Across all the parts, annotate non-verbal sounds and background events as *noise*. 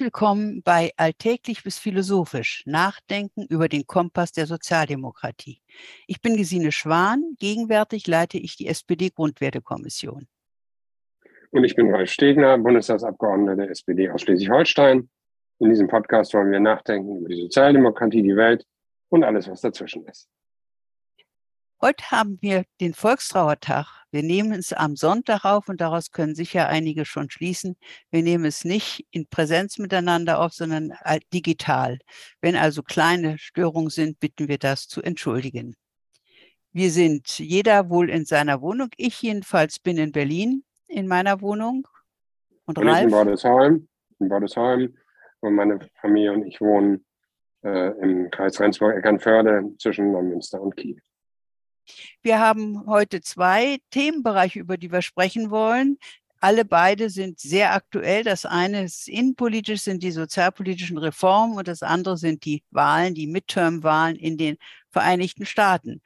Willkommen bei Alltäglich bis Philosophisch, Nachdenken über den Kompass der Sozialdemokratie. Ich bin Gesine Schwan, gegenwärtig leite ich die SPD-Grundwertekommission. Und ich bin Ralf Stegner, Bundestagsabgeordneter der SPD aus Schleswig-Holstein. In diesem Podcast wollen wir nachdenken über die Sozialdemokratie, die Welt und alles, was dazwischen ist. Heute haben wir den Volkstrauertag. Wir nehmen es am Sonntag auf und daraus können sicher einige schon schließen. Wir nehmen es nicht in Präsenz miteinander auf, sondern digital. Wenn also kleine Störungen sind, bitten wir das zu entschuldigen. Wir sind jeder wohl in seiner Wohnung. Ich jedenfalls bin in Berlin in meiner Wohnung. Und, und Ralf? in Bordesheim, in Bordesheim, wo meine Familie und ich wohnen äh, im Kreis Rendsburg-Eckernförde zwischen Neumünster und Kiel. Wir haben heute zwei Themenbereiche, über die wir sprechen wollen. Alle beide sind sehr aktuell. Das eine ist innenpolitisch, sind die sozialpolitischen Reformen und das andere sind die Wahlen, die Midterm-Wahlen in den Vereinigten Staaten.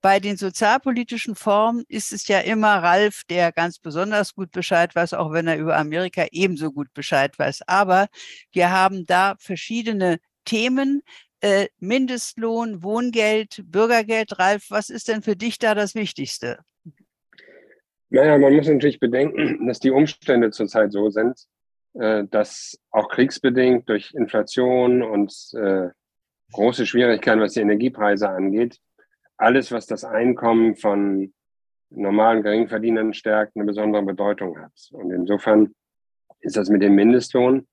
Bei den sozialpolitischen Formen ist es ja immer Ralf, der ganz besonders gut Bescheid weiß, auch wenn er über Amerika ebenso gut Bescheid weiß. Aber wir haben da verschiedene Themen, äh, Mindestlohn, Wohngeld, Bürgergeld. Ralf, was ist denn für dich da das Wichtigste? Naja, man muss natürlich bedenken, dass die Umstände zurzeit so sind, äh, dass auch kriegsbedingt durch Inflation und äh, große Schwierigkeiten, was die Energiepreise angeht, alles, was das Einkommen von normalen Geringverdienern stärkt, eine besondere Bedeutung hat. Und insofern ist das mit dem Mindestlohn,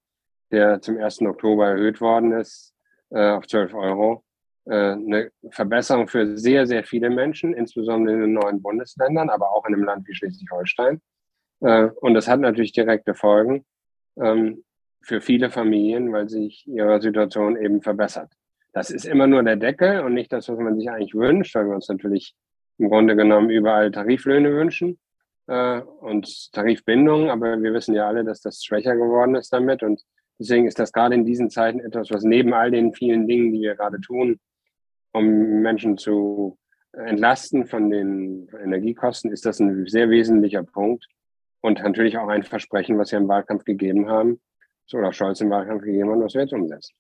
der zum 1. Oktober erhöht worden ist, äh, auf 12 Euro. Äh, eine Verbesserung für sehr, sehr viele Menschen, insbesondere in den neuen Bundesländern, aber auch in einem Land wie Schleswig-Holstein. Äh, und das hat natürlich direkte Folgen ähm, für viele Familien, weil sich ihre Situation eben verbessert. Das ist immer nur der Deckel und nicht das, was man sich eigentlich wünscht, weil wir uns natürlich im Grunde genommen überall Tariflöhne wünschen äh, und Tarifbindungen, aber wir wissen ja alle, dass das schwächer geworden ist damit und Deswegen ist das gerade in diesen Zeiten etwas, was neben all den vielen Dingen, die wir gerade tun, um Menschen zu entlasten von den Energiekosten, ist das ein sehr wesentlicher Punkt und natürlich auch ein Versprechen, was wir im Wahlkampf gegeben haben, oder Scholz im Wahlkampf gegeben hat, was wir jetzt umsetzen.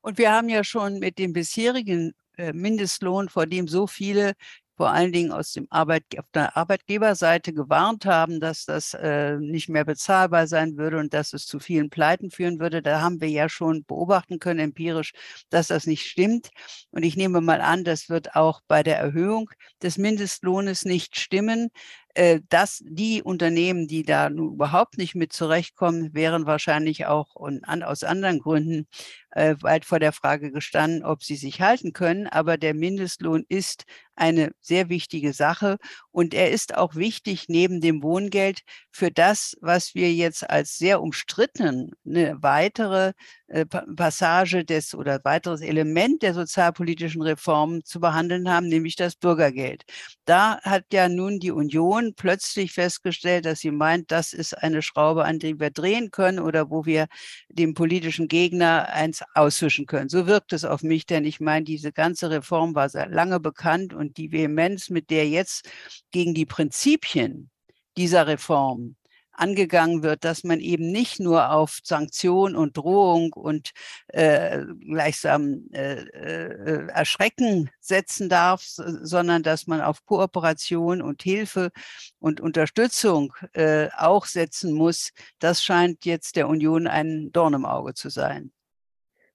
Und wir haben ja schon mit dem bisherigen äh, Mindestlohn, vor dem so viele vor allen Dingen aus dem Arbeit, auf der Arbeitgeberseite gewarnt haben, dass das äh, nicht mehr bezahlbar sein würde und dass es zu vielen Pleiten führen würde. Da haben wir ja schon beobachten können empirisch, dass das nicht stimmt. Und ich nehme mal an, das wird auch bei der Erhöhung des Mindestlohnes nicht stimmen. Äh, dass die Unternehmen, die da nun überhaupt nicht mit zurechtkommen, wären wahrscheinlich auch und an, aus anderen Gründen äh, weit vor der Frage gestanden, ob sie sich halten können. Aber der Mindestlohn ist eine sehr wichtige Sache und er ist auch wichtig neben dem Wohngeld für das, was wir jetzt als sehr umstritten eine weitere äh, Passage des oder weiteres Element der sozialpolitischen Reformen zu behandeln haben, nämlich das Bürgergeld. Da hat ja nun die Union plötzlich festgestellt, dass sie meint, das ist eine Schraube, an der wir drehen können oder wo wir dem politischen Gegner eins auswischen können. So wirkt es auf mich, denn ich meine, diese ganze Reform war sehr lange bekannt und die Vehemenz, mit der jetzt gegen die Prinzipien dieser Reform angegangen wird, dass man eben nicht nur auf Sanktion und Drohung und äh, gleichsam äh, äh, Erschrecken setzen darf, sondern dass man auf Kooperation und Hilfe und Unterstützung äh, auch setzen muss. Das scheint jetzt der Union ein Dorn im Auge zu sein.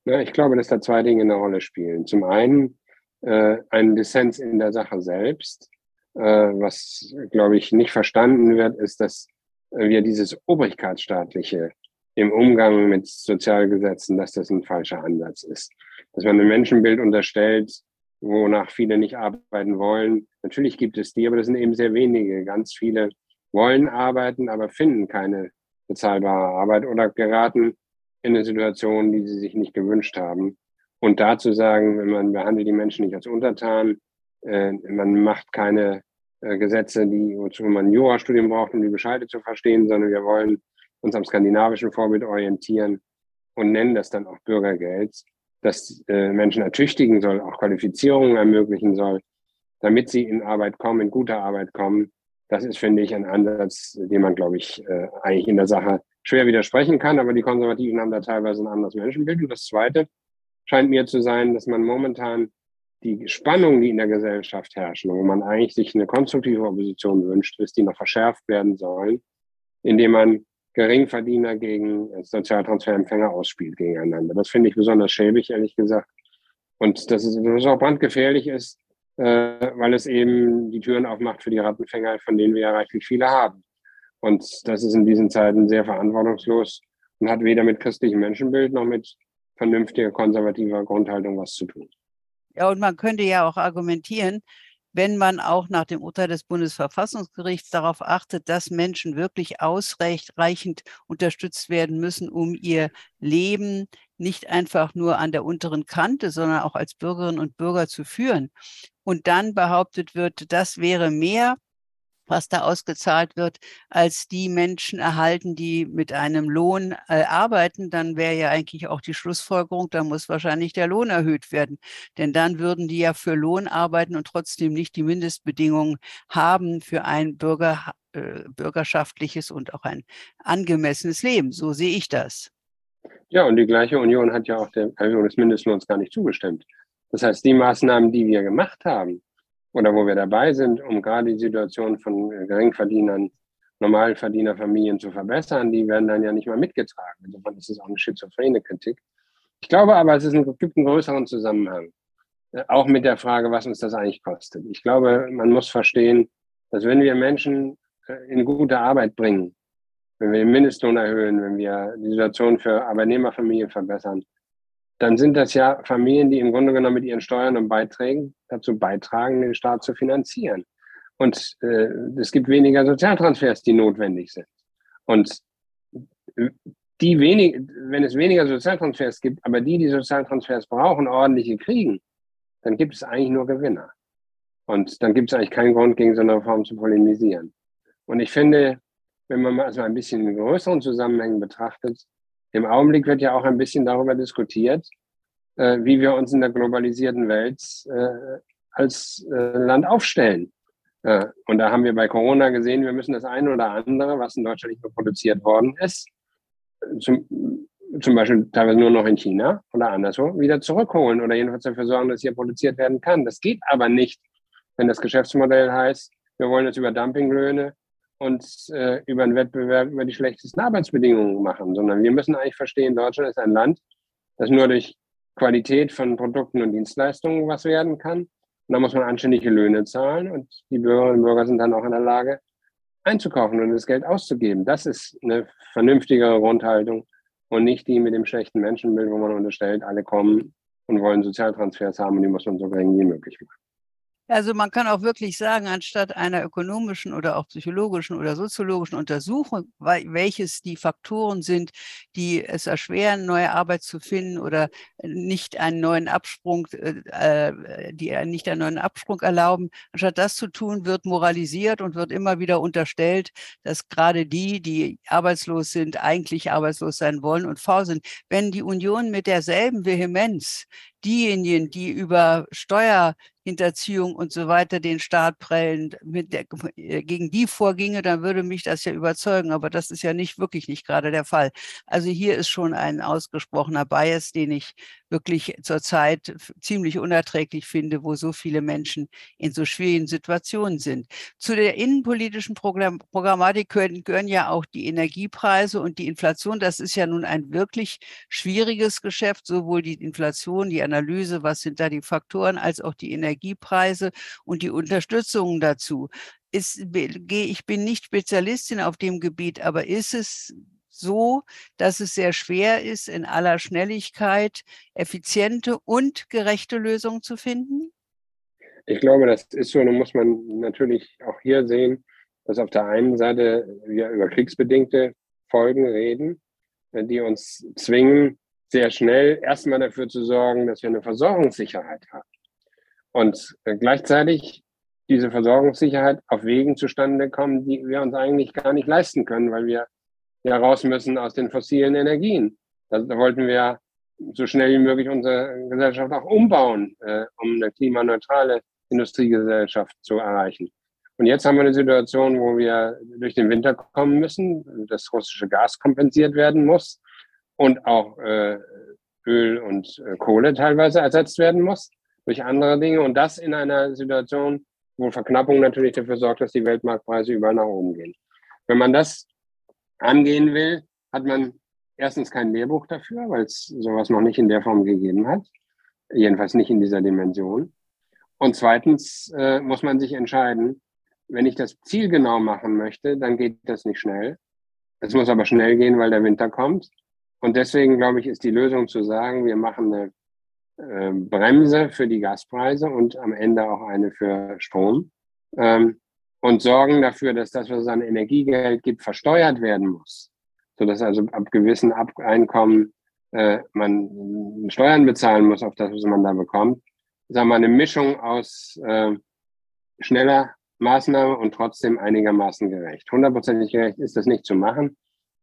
Ja, ich glaube, dass da zwei Dinge eine Rolle spielen. Zum einen äh, ein Dissens in der Sache selbst, äh, was, glaube ich, nicht verstanden wird, ist, dass wir dieses Obrigkeitsstaatliche im Umgang mit Sozialgesetzen, dass das ein falscher Ansatz ist. Dass man ein Menschenbild unterstellt, wonach viele nicht arbeiten wollen. Natürlich gibt es die, aber das sind eben sehr wenige. Ganz viele wollen arbeiten, aber finden keine bezahlbare Arbeit oder geraten in eine Situation, die sie sich nicht gewünscht haben. Und dazu sagen, man behandelt die Menschen nicht als Untertan, äh, man macht keine äh, Gesetze, die, wozu man ein Jurastudium braucht, um die Bescheide zu verstehen, sondern wir wollen uns am skandinavischen Vorbild orientieren und nennen das dann auch Bürgergeld, das äh, Menschen ertüchtigen soll, auch Qualifizierungen ermöglichen soll, damit sie in Arbeit kommen, in gute Arbeit kommen. Das ist, finde ich, ein Ansatz, den man, glaube ich, äh, eigentlich in der Sache schwer widersprechen kann, aber die Konservativen haben da teilweise ein anderes Menschenbild. Und das Zweite scheint mir zu sein, dass man momentan die Spannungen, die in der Gesellschaft herrschen, wo man eigentlich sich eine konstruktive Opposition wünscht, dass die noch verschärft werden sollen, indem man Geringverdiener gegen Sozialtransferempfänger ausspielt gegeneinander. Das finde ich besonders schäbig, ehrlich gesagt. Und dass es, dass auch brandgefährlich ist, äh, weil es eben die Türen aufmacht für die Rattenfänger, von denen wir ja reichlich viele haben. Und das ist in diesen Zeiten sehr verantwortungslos und hat weder mit christlichem Menschenbild noch mit vernünftiger konservativer Grundhaltung was zu tun. Ja, und man könnte ja auch argumentieren, wenn man auch nach dem Urteil des Bundesverfassungsgerichts darauf achtet, dass Menschen wirklich ausreichend unterstützt werden müssen, um ihr Leben nicht einfach nur an der unteren Kante, sondern auch als Bürgerinnen und Bürger zu führen. Und dann behauptet wird, das wäre mehr was da ausgezahlt wird, als die Menschen erhalten, die mit einem Lohn äh, arbeiten, dann wäre ja eigentlich auch die Schlussfolgerung, da muss wahrscheinlich der Lohn erhöht werden. Denn dann würden die ja für Lohn arbeiten und trotzdem nicht die Mindestbedingungen haben für ein Bürger, äh, bürgerschaftliches und auch ein angemessenes Leben. So sehe ich das. Ja, und die gleiche Union hat ja auch der Erhöhung des Mindestlohns gar nicht zugestimmt. Das heißt, die Maßnahmen, die wir gemacht haben, oder wo wir dabei sind, um gerade die Situation von Geringverdienern, Normalverdienerfamilien zu verbessern, die werden dann ja nicht mal mitgetragen. Insofern ist es auch eine schizophrene Kritik. Ich glaube aber, es ein, gibt einen größeren Zusammenhang, äh, auch mit der Frage, was uns das eigentlich kostet. Ich glaube, man muss verstehen, dass wenn wir Menschen äh, in gute Arbeit bringen, wenn wir den Mindestlohn erhöhen, wenn wir die Situation für Arbeitnehmerfamilien verbessern, dann sind das ja Familien, die im Grunde genommen mit ihren Steuern und Beiträgen dazu beitragen, den Staat zu finanzieren. Und äh, es gibt weniger Sozialtransfers, die notwendig sind. Und die wenig, wenn es weniger Sozialtransfers gibt, aber die, die Sozialtransfers brauchen, ordentliche kriegen, dann gibt es eigentlich nur Gewinner. Und dann gibt es eigentlich keinen Grund, gegen so eine Reform zu polemisieren. Und ich finde, wenn man mal also ein bisschen in größeren Zusammenhängen betrachtet, im Augenblick wird ja auch ein bisschen darüber diskutiert, äh, wie wir uns in der globalisierten Welt äh, als äh, Land aufstellen. Äh, und da haben wir bei Corona gesehen, wir müssen das eine oder andere, was in Deutschland nicht mehr produziert worden ist, zum, zum Beispiel teilweise nur noch in China oder anderswo, wieder zurückholen oder jedenfalls dafür sorgen, dass hier produziert werden kann. Das geht aber nicht, wenn das Geschäftsmodell heißt, wir wollen jetzt über Dumpinglöhne und äh, über einen Wettbewerb über die schlechtesten Arbeitsbedingungen machen, sondern wir müssen eigentlich verstehen, Deutschland ist ein Land, das nur durch Qualität von Produkten und Dienstleistungen was werden kann. Und da muss man anständige Löhne zahlen und die Bürgerinnen und Bürger sind dann auch in der Lage, einzukaufen und das Geld auszugeben. Das ist eine vernünftigere Grundhaltung und nicht die mit dem schlechten Menschenbild, wo man unterstellt, alle kommen und wollen Sozialtransfers haben und die muss man so gering wie möglich machen. Also man kann auch wirklich sagen, anstatt einer ökonomischen oder auch psychologischen oder soziologischen Untersuchung, welches die Faktoren sind, die es erschweren, neue Arbeit zu finden oder nicht einen neuen Absprung, äh, äh die nicht einen neuen Absprung erlauben, anstatt das zu tun, wird moralisiert und wird immer wieder unterstellt, dass gerade die, die arbeitslos sind, eigentlich arbeitslos sein wollen und faul sind. Wenn die Union mit derselben Vehemenz diejenigen, die über Steuerhinterziehung und so weiter den Staat prellen, mit der, äh, gegen die vorginge, dann würde mich das ja überzeugen. Aber das ist ja nicht wirklich nicht gerade der Fall. Also hier ist schon ein ausgesprochener Bias, den ich wirklich zurzeit ziemlich unerträglich finde, wo so viele Menschen in so schwierigen Situationen sind. Zu der innenpolitischen Programm Programmatik gehören, gehören ja auch die Energiepreise und die Inflation. Das ist ja nun ein wirklich schwieriges Geschäft, sowohl die Inflation, die Analyse, was sind da die Faktoren, als auch die Energiepreise und die Unterstützung dazu. Ist, ich bin nicht Spezialistin auf dem Gebiet, aber ist es so, dass es sehr schwer ist, in aller Schnelligkeit effiziente und gerechte Lösungen zu finden? Ich glaube, das ist so. Nun muss man natürlich auch hier sehen, dass auf der einen Seite wir über kriegsbedingte Folgen reden, die uns zwingen, sehr schnell erstmal dafür zu sorgen, dass wir eine Versorgungssicherheit haben. Und gleichzeitig diese Versorgungssicherheit auf Wegen zustande kommen, die wir uns eigentlich gar nicht leisten können, weil wir ja raus müssen aus den fossilen Energien. Da, da wollten wir so schnell wie möglich unsere Gesellschaft auch umbauen, äh, um eine klimaneutrale Industriegesellschaft zu erreichen. Und jetzt haben wir eine Situation, wo wir durch den Winter kommen müssen, das russische Gas kompensiert werden muss und auch äh, Öl und äh, Kohle teilweise ersetzt werden muss durch andere Dinge. Und das in einer Situation, wo Verknappung natürlich dafür sorgt, dass die Weltmarktpreise überall nach oben gehen. Wenn man das angehen will, hat man erstens kein Lehrbuch dafür, weil es sowas noch nicht in der Form gegeben hat. Jedenfalls nicht in dieser Dimension. Und zweitens äh, muss man sich entscheiden, wenn ich das Ziel genau machen möchte, dann geht das nicht schnell. Es muss aber schnell gehen, weil der Winter kommt. Und deswegen, glaube ich, ist die Lösung zu sagen, wir machen eine äh, Bremse für die Gaspreise und am Ende auch eine für Strom ähm, und sorgen dafür, dass das, was es an Energiegeld gibt, versteuert werden muss, sodass also ab gewissen ab Einkommen äh, man Steuern bezahlen muss auf das, was man da bekommt. Sagen wir eine Mischung aus äh, schneller Maßnahme und trotzdem einigermaßen gerecht. Hundertprozentig gerecht ist das nicht zu machen,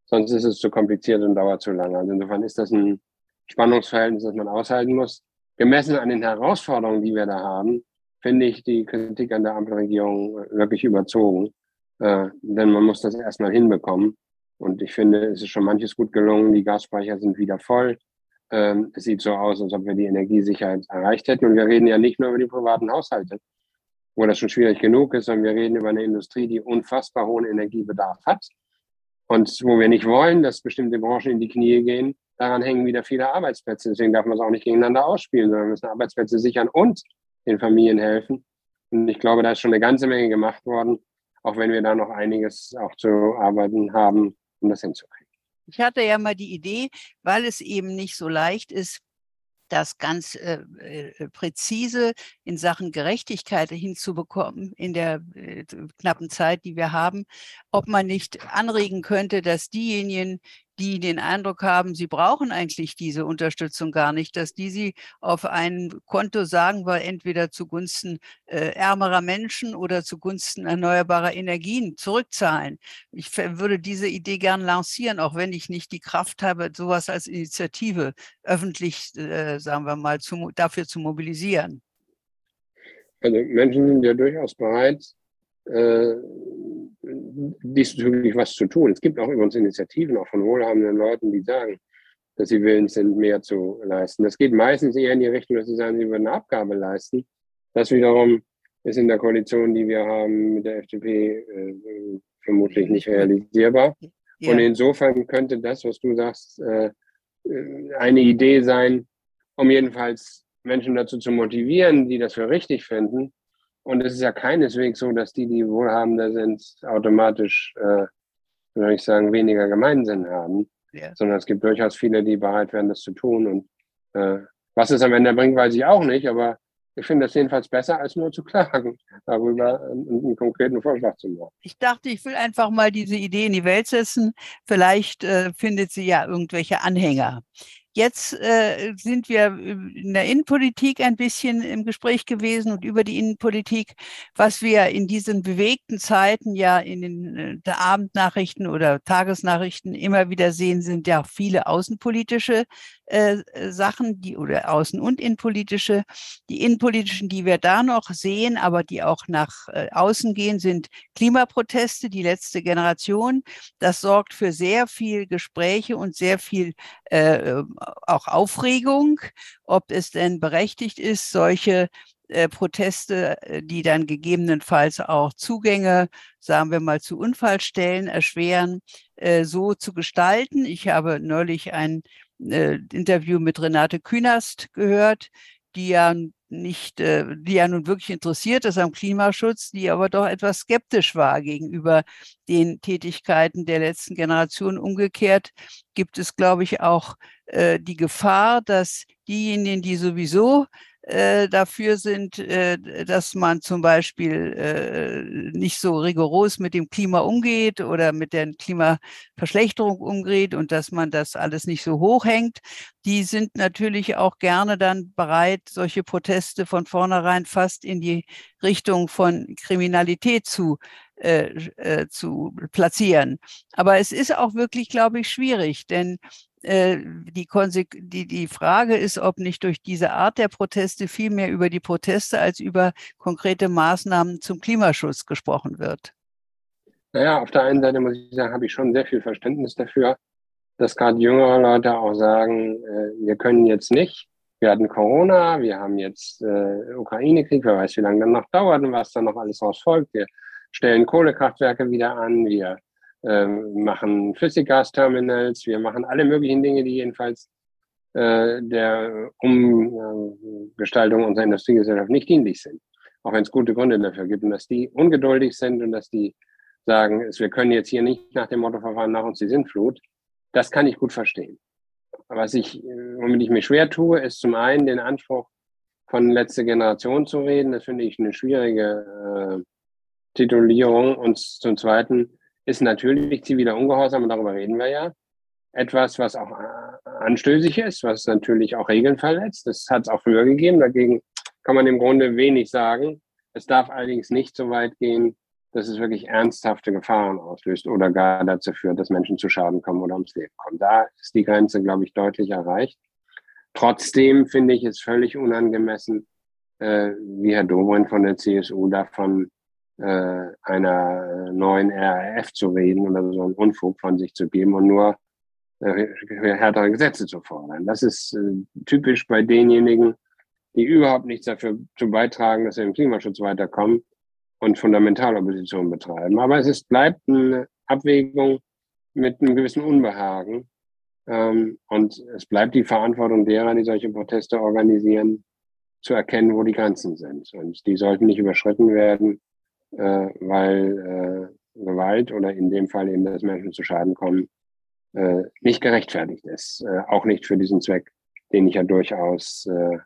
sonst ist es zu kompliziert und dauert zu lange. Also insofern ist das ein Spannungsverhältnis, das man aushalten muss. Gemessen an den Herausforderungen, die wir da haben, finde ich die Kritik an der Ampelregierung wirklich überzogen. Äh, denn man muss das erstmal hinbekommen. Und ich finde, es ist schon manches gut gelungen. Die Gasspeicher sind wieder voll. Ähm, es sieht so aus, als ob wir die Energiesicherheit erreicht hätten. Und wir reden ja nicht nur über die privaten Haushalte, wo das schon schwierig genug ist, sondern wir reden über eine Industrie, die unfassbar hohen Energiebedarf hat. Und wo wir nicht wollen, dass bestimmte Branchen in die Knie gehen, daran hängen wieder viele Arbeitsplätze. Deswegen darf man es auch nicht gegeneinander ausspielen, sondern wir müssen Arbeitsplätze sichern und den Familien helfen. Und ich glaube, da ist schon eine ganze Menge gemacht worden, auch wenn wir da noch einiges auch zu arbeiten haben, um das hinzukriegen. Ich hatte ja mal die Idee, weil es eben nicht so leicht ist, das ganz äh, äh, präzise in Sachen Gerechtigkeit hinzubekommen in der äh, knappen Zeit, die wir haben, ob man nicht anregen könnte, dass diejenigen, die den Eindruck haben, sie brauchen eigentlich diese Unterstützung gar nicht, dass die sie auf ein Konto sagen wir, entweder zugunsten äh, ärmerer Menschen oder zugunsten erneuerbarer Energien zurückzahlen. Ich würde diese Idee gern lancieren, auch wenn ich nicht die Kraft habe, sowas als Initiative öffentlich, äh, sagen wir mal, zu, dafür zu mobilisieren. Also Menschen sind ja durchaus bereit, äh, diesbezüglich was zu tun. Es gibt auch übrigens Initiativen, auch von wohlhabenden Leuten, die sagen, dass sie willens sind, mehr zu leisten. Das geht meistens eher in die Richtung, dass sie sagen, sie würden eine Abgabe leisten. Das wiederum ist in der Koalition, die wir haben mit der FDP, äh, vermutlich nicht realisierbar. Ja. Und insofern könnte das, was du sagst, äh, eine Idee sein, um jedenfalls Menschen dazu zu motivieren, die das für richtig finden, und es ist ja keineswegs so, dass die, die wohlhabender sind, automatisch, äh, würde ich sagen, weniger Gemeinsinn haben, ja. sondern es gibt durchaus viele, die bereit wären, das zu tun. Und äh, was es am Ende bringt, weiß ich auch nicht, aber ich finde das jedenfalls besser, als nur zu klagen, *laughs* darüber einen, einen, konkreten Vorschlag zu machen. Ich dachte, ich will einfach mal diese Idee in die Welt setzen. Vielleicht äh, findet sie ja irgendwelche Anhänger. Jetzt äh, sind wir in der Innenpolitik ein bisschen im Gespräch gewesen und über die Innenpolitik, was wir in diesen bewegten Zeiten ja in den äh, Abendnachrichten oder Tagesnachrichten immer wieder sehen, sind ja viele außenpolitische äh, Sachen, die oder außen- und innenpolitische. Die innenpolitischen, die wir da noch sehen, aber die auch nach äh, außen gehen, sind Klimaproteste, die letzte Generation. Das sorgt für sehr viel Gespräche und sehr viel äh, auch Aufregung, ob es denn berechtigt ist, solche äh, Proteste, äh, die dann gegebenenfalls auch Zugänge, sagen wir mal, zu Unfallstellen erschweren, äh, so zu gestalten. Ich habe neulich ein äh, Interview mit Renate Künast gehört, die ja nicht, äh, die ja nun wirklich interessiert ist am Klimaschutz, die aber doch etwas skeptisch war gegenüber den Tätigkeiten der letzten Generation. Umgekehrt gibt es, glaube ich, auch äh, die Gefahr, dass diejenigen, die sowieso äh, dafür sind, äh, dass man zum Beispiel äh, nicht so rigoros mit dem Klima umgeht oder mit der Klimaverschlechterung umgeht und dass man das alles nicht so hoch hängt. Die sind natürlich auch gerne dann bereit, solche Proteste von vornherein fast in die Richtung von Kriminalität zu äh, äh, zu platzieren. Aber es ist auch wirklich, glaube ich, schwierig, denn die, die, die Frage ist, ob nicht durch diese Art der Proteste viel mehr über die Proteste als über konkrete Maßnahmen zum Klimaschutz gesprochen wird. Naja, auf der einen Seite muss ich sagen, habe ich schon sehr viel Verständnis dafür, dass gerade jüngere Leute auch sagen, äh, wir können jetzt nicht. Wir hatten Corona, wir haben jetzt äh, Ukraine-Krieg, wer weiß, wie lange dann noch dauert und was dann noch alles raus folgt. Wir stellen Kohlekraftwerke wieder an, wir äh, machen Flüssiggasterminals, wir machen alle möglichen Dinge, die jedenfalls äh, der Umgestaltung unserer Industriegesellschaft nicht dienlich sind. Auch wenn es gute Gründe dafür gibt und dass die ungeduldig sind und dass die sagen, wir können jetzt hier nicht nach dem Motto verfahren, nach uns die Sintflut. Das kann ich gut verstehen. Was ich, womit ich mir schwer tue, ist zum einen den Anspruch von letzter Generation zu reden. Das finde ich eine schwierige äh, Titulierung. Und zum Zweiten ist natürlich ziviler Ungehorsam, und darüber reden wir ja, etwas, was auch anstößig ist, was natürlich auch Regeln verletzt. Das hat es auch früher gegeben. Dagegen kann man im Grunde wenig sagen. Es darf allerdings nicht so weit gehen, dass es wirklich ernsthafte Gefahren auslöst oder gar dazu führt, dass Menschen zu Schaden kommen oder ums Leben kommen. Da ist die Grenze, glaube ich, deutlich erreicht. Trotzdem finde ich es völlig unangemessen, äh, wie Herr Dobrindt von der CSU davon äh, einer neuen RAF zu reden oder so einen Unfug von sich zu geben und nur äh, härtere Gesetze zu fordern. Das ist äh, typisch bei denjenigen, die überhaupt nichts dafür zu beitragen, dass wir im Klimaschutz weiterkommen und Fundamentalopposition betreiben. Aber es ist, bleibt eine Abwägung mit einem gewissen Unbehagen. Ähm, und es bleibt die Verantwortung derer, die solche Proteste organisieren, zu erkennen, wo die Grenzen sind. Und die sollten nicht überschritten werden, äh, weil äh, Gewalt oder in dem Fall eben, dass Menschen zu Schaden kommen, äh, nicht gerechtfertigt ist. Äh, auch nicht für diesen Zweck, den ich ja durchaus äh,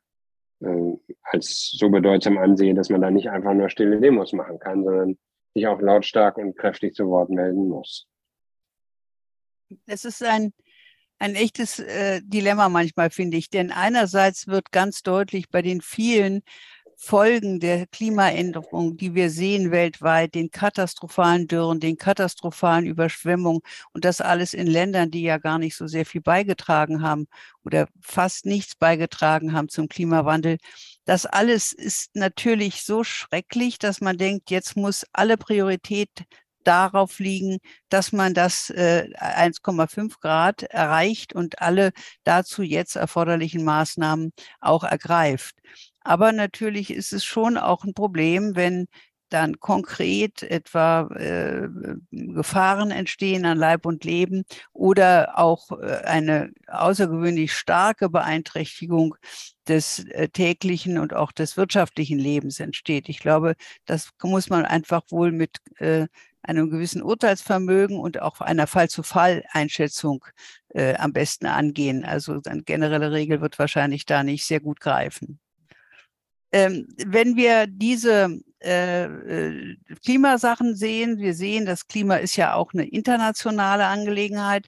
äh, als so bedeutsam ansehe, dass man da nicht einfach nur stille Demos machen kann, sondern sich auch lautstark und kräftig zu Wort melden muss. Es ist ein, ein echtes äh, Dilemma manchmal, finde ich. Denn einerseits wird ganz deutlich bei den vielen Folgen der Klimaänderung, die wir sehen weltweit, den katastrophalen Dürren, den katastrophalen Überschwemmungen und das alles in Ländern, die ja gar nicht so sehr viel beigetragen haben oder fast nichts beigetragen haben zum Klimawandel. Das alles ist natürlich so schrecklich, dass man denkt, jetzt muss alle Priorität darauf liegen, dass man das äh, 1,5 Grad erreicht und alle dazu jetzt erforderlichen Maßnahmen auch ergreift. Aber natürlich ist es schon auch ein Problem, wenn dann konkret etwa äh, Gefahren entstehen an Leib und Leben oder auch äh, eine außergewöhnlich starke Beeinträchtigung des äh, täglichen und auch des wirtschaftlichen Lebens entsteht. Ich glaube, das muss man einfach wohl mit äh, einem gewissen Urteilsvermögen und auch einer Fall-zu-Fall-Einschätzung äh, am besten angehen. Also eine generelle Regel wird wahrscheinlich da nicht sehr gut greifen. Ähm, wenn wir diese äh, äh, Klimasachen sehen, wir sehen, das Klima ist ja auch eine internationale Angelegenheit,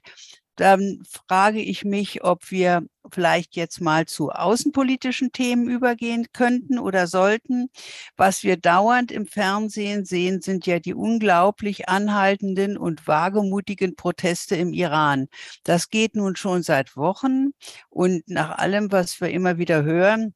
dann frage ich mich, ob wir vielleicht jetzt mal zu außenpolitischen Themen übergehen könnten oder sollten. Was wir dauernd im Fernsehen sehen, sind ja die unglaublich anhaltenden und wagemutigen Proteste im Iran. Das geht nun schon seit Wochen und nach allem, was wir immer wieder hören,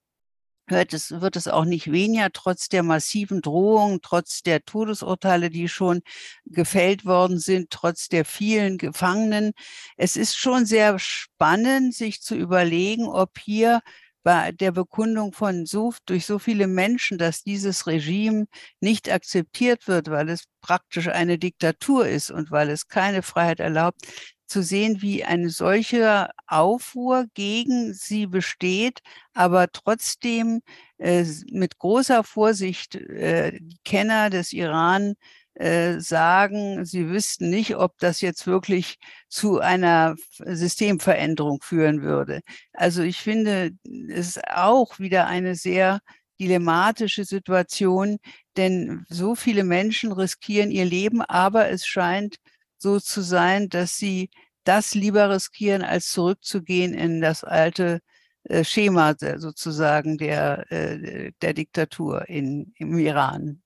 hört es, wird es auch nicht weniger, trotz der massiven Drohungen, trotz der Todesurteile, die schon gefällt worden sind, trotz der vielen Gefangenen. Es ist schon sehr spannend, sich zu überlegen, ob hier bei der Bekundung von so, durch so viele Menschen, dass dieses Regime nicht akzeptiert wird, weil es praktisch eine Diktatur ist und weil es keine Freiheit erlaubt, zu sehen, wie eine solche Aufruhr gegen sie besteht, aber trotzdem äh, mit großer Vorsicht äh, Kenner des Iran äh, sagen, sie wüssten nicht, ob das jetzt wirklich zu einer Systemveränderung führen würde. Also ich finde, es ist auch wieder eine sehr dilematische Situation, denn so viele Menschen riskieren ihr Leben, aber es scheint so zu sein, dass sie das lieber riskieren, als zurückzugehen in das alte äh, Schema sozusagen der, äh, der Diktatur in, im Iran.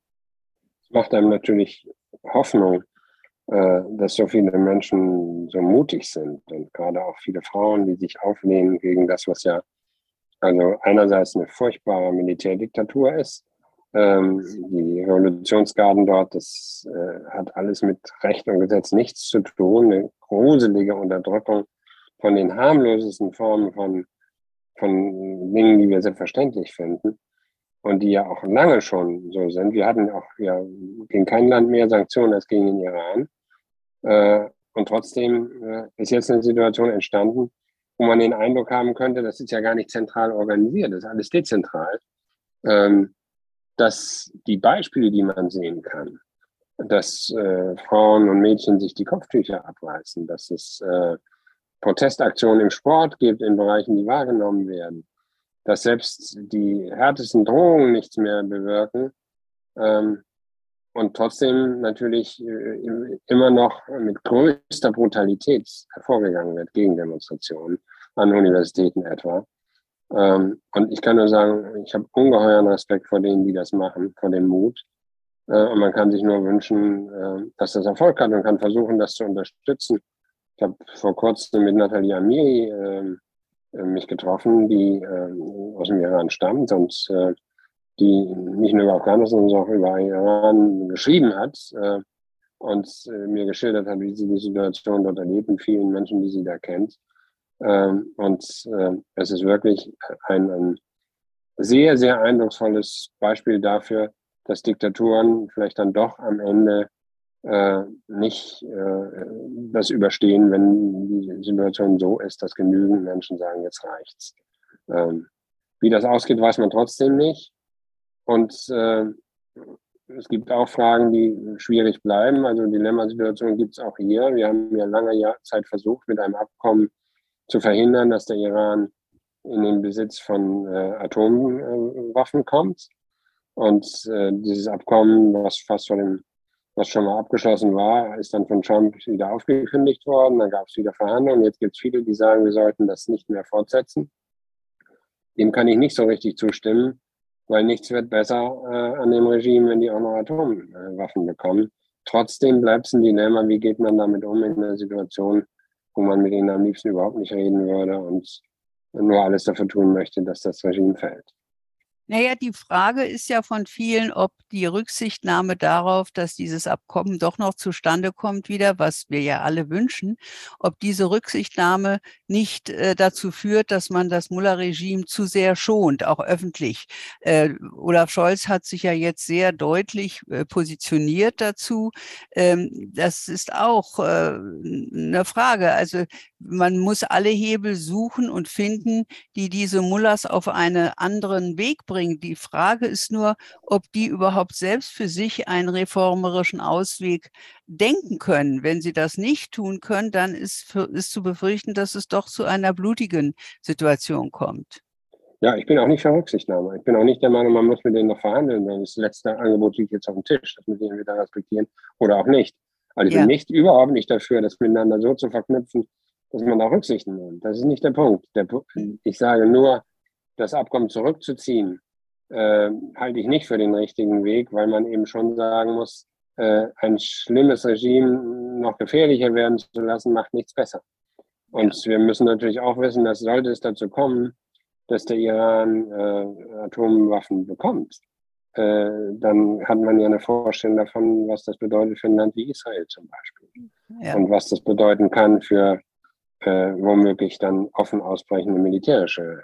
Das macht einem natürlich Hoffnung. äh, dass so viele Menschen so mutig sind und gerade auch viele Frauen, die sich auflehnen gegen das, was ja also einerseits eine furchtbare Militärdiktatur ist. Ähm, die Revolutionsgarden dort, das äh, hat alles mit Recht und Gesetz nichts zu tun. Eine gruselige Unterdrückung von den harmlosesten Formen von, von Dingen, die wir selbstverständlich finden und die ja auch lange schon so sind. Wir hatten auch ja, gegen kein Land mehr Sanktionen als gegen den Iran. Äh, und trotzdem äh, ist jetzt eine Situation entstanden, wo man den Eindruck haben könnte, das ist ja gar nicht zentral organisiert, das ist alles dezentral, ähm, dass die Beispiele, die man sehen kann, dass äh, Frauen und Mädchen sich die Kopftücher abreißen, dass es äh, Protestaktionen im Sport gibt, in Bereichen, die wahrgenommen werden, dass selbst die härtesten Drohungen nichts mehr bewirken ähm, und trotzdem natürlich äh, immer noch mit größter Brutalität hervorgegangen wird gegen Demonstrationen an Universitäten etwa. Ähm, und ich kann nur sagen, ich habe ungeheuren Respekt vor denen, die das machen, vor dem Mut. Äh, und man kann sich nur wünschen, äh, dass das Erfolg hat und kann versuchen, das zu unterstützen. Ich habe vor kurzem mit Nathalie Amiri ähm, äh, mich getroffen, die äh, aus dem Iran stammt und äh, die nicht nur über Afghanistan, sondern auch über Iran geschrieben hat äh, und mir geschildert hat, wie sie die Situation dort erlebt und vielen Menschen, die sie da kennt. Ähm, und äh, es ist wirklich ein, ein sehr, sehr eindrucksvolles Beispiel dafür, dass Diktaturen vielleicht dann doch am Ende äh, nicht äh, das überstehen, wenn die Situation so ist, dass genügend Menschen sagen, jetzt reicht's. Ähm, wie das ausgeht, weiß man trotzdem nicht. Und äh, es gibt auch Fragen, die schwierig bleiben. Also Dilemmasituationen gibt es auch hier. Wir haben ja lange Zeit versucht, mit einem Abkommen zu verhindern, dass der Iran in den Besitz von äh, Atomwaffen kommt. Und äh, dieses Abkommen, was fast vor dem, was schon mal abgeschlossen war, ist dann von Trump wieder aufgekündigt worden. Dann gab es wieder Verhandlungen. Jetzt gibt es viele, die sagen, wir sollten das nicht mehr fortsetzen. Dem kann ich nicht so richtig zustimmen, weil nichts wird besser äh, an dem Regime, wenn die auch noch Atomwaffen bekommen. Trotzdem bleibt es ein Dilemma, wie geht man damit um in einer Situation, wo man mit ihnen am liebsten überhaupt nicht reden würde und nur alles dafür tun möchte, dass das Regime fällt. Naja, die Frage ist ja von vielen, ob die Rücksichtnahme darauf, dass dieses Abkommen doch noch zustande kommt wieder, was wir ja alle wünschen, ob diese Rücksichtnahme nicht äh, dazu führt, dass man das Mullah-Regime zu sehr schont, auch öffentlich. Äh, Olaf Scholz hat sich ja jetzt sehr deutlich äh, positioniert dazu. Ähm, das ist auch äh, eine Frage. Also man muss alle Hebel suchen und finden, die diese Mullahs auf einen anderen Weg bringen. Die Frage ist nur, ob die überhaupt selbst für sich einen reformerischen Ausweg denken können. Wenn sie das nicht tun können, dann ist, für, ist zu befürchten, dass es doch zu einer blutigen Situation kommt. Ja, ich bin auch nicht für Rücksichtnahme. Ich bin auch nicht der Meinung, man muss mit denen noch verhandeln, denn das letzte Angebot liegt jetzt auf dem Tisch. Das müssen wir wieder respektieren oder auch nicht. Also ich ja. bin nicht, überhaupt nicht dafür, das miteinander so zu verknüpfen, dass man da Rücksichten nimmt. Das ist nicht der Punkt. Der, ich sage nur, das Abkommen zurückzuziehen, äh, halte ich nicht für den richtigen Weg, weil man eben schon sagen muss, äh, ein schlimmes Regime noch gefährlicher werden zu lassen, macht nichts besser. Und wir müssen natürlich auch wissen, dass sollte es dazu kommen, dass der Iran äh, Atomwaffen bekommt, äh, dann hat man ja eine Vorstellung davon, was das bedeutet für ein Land wie Israel zum Beispiel. Ja. Und was das bedeuten kann für äh, womöglich dann offen ausbrechende militärische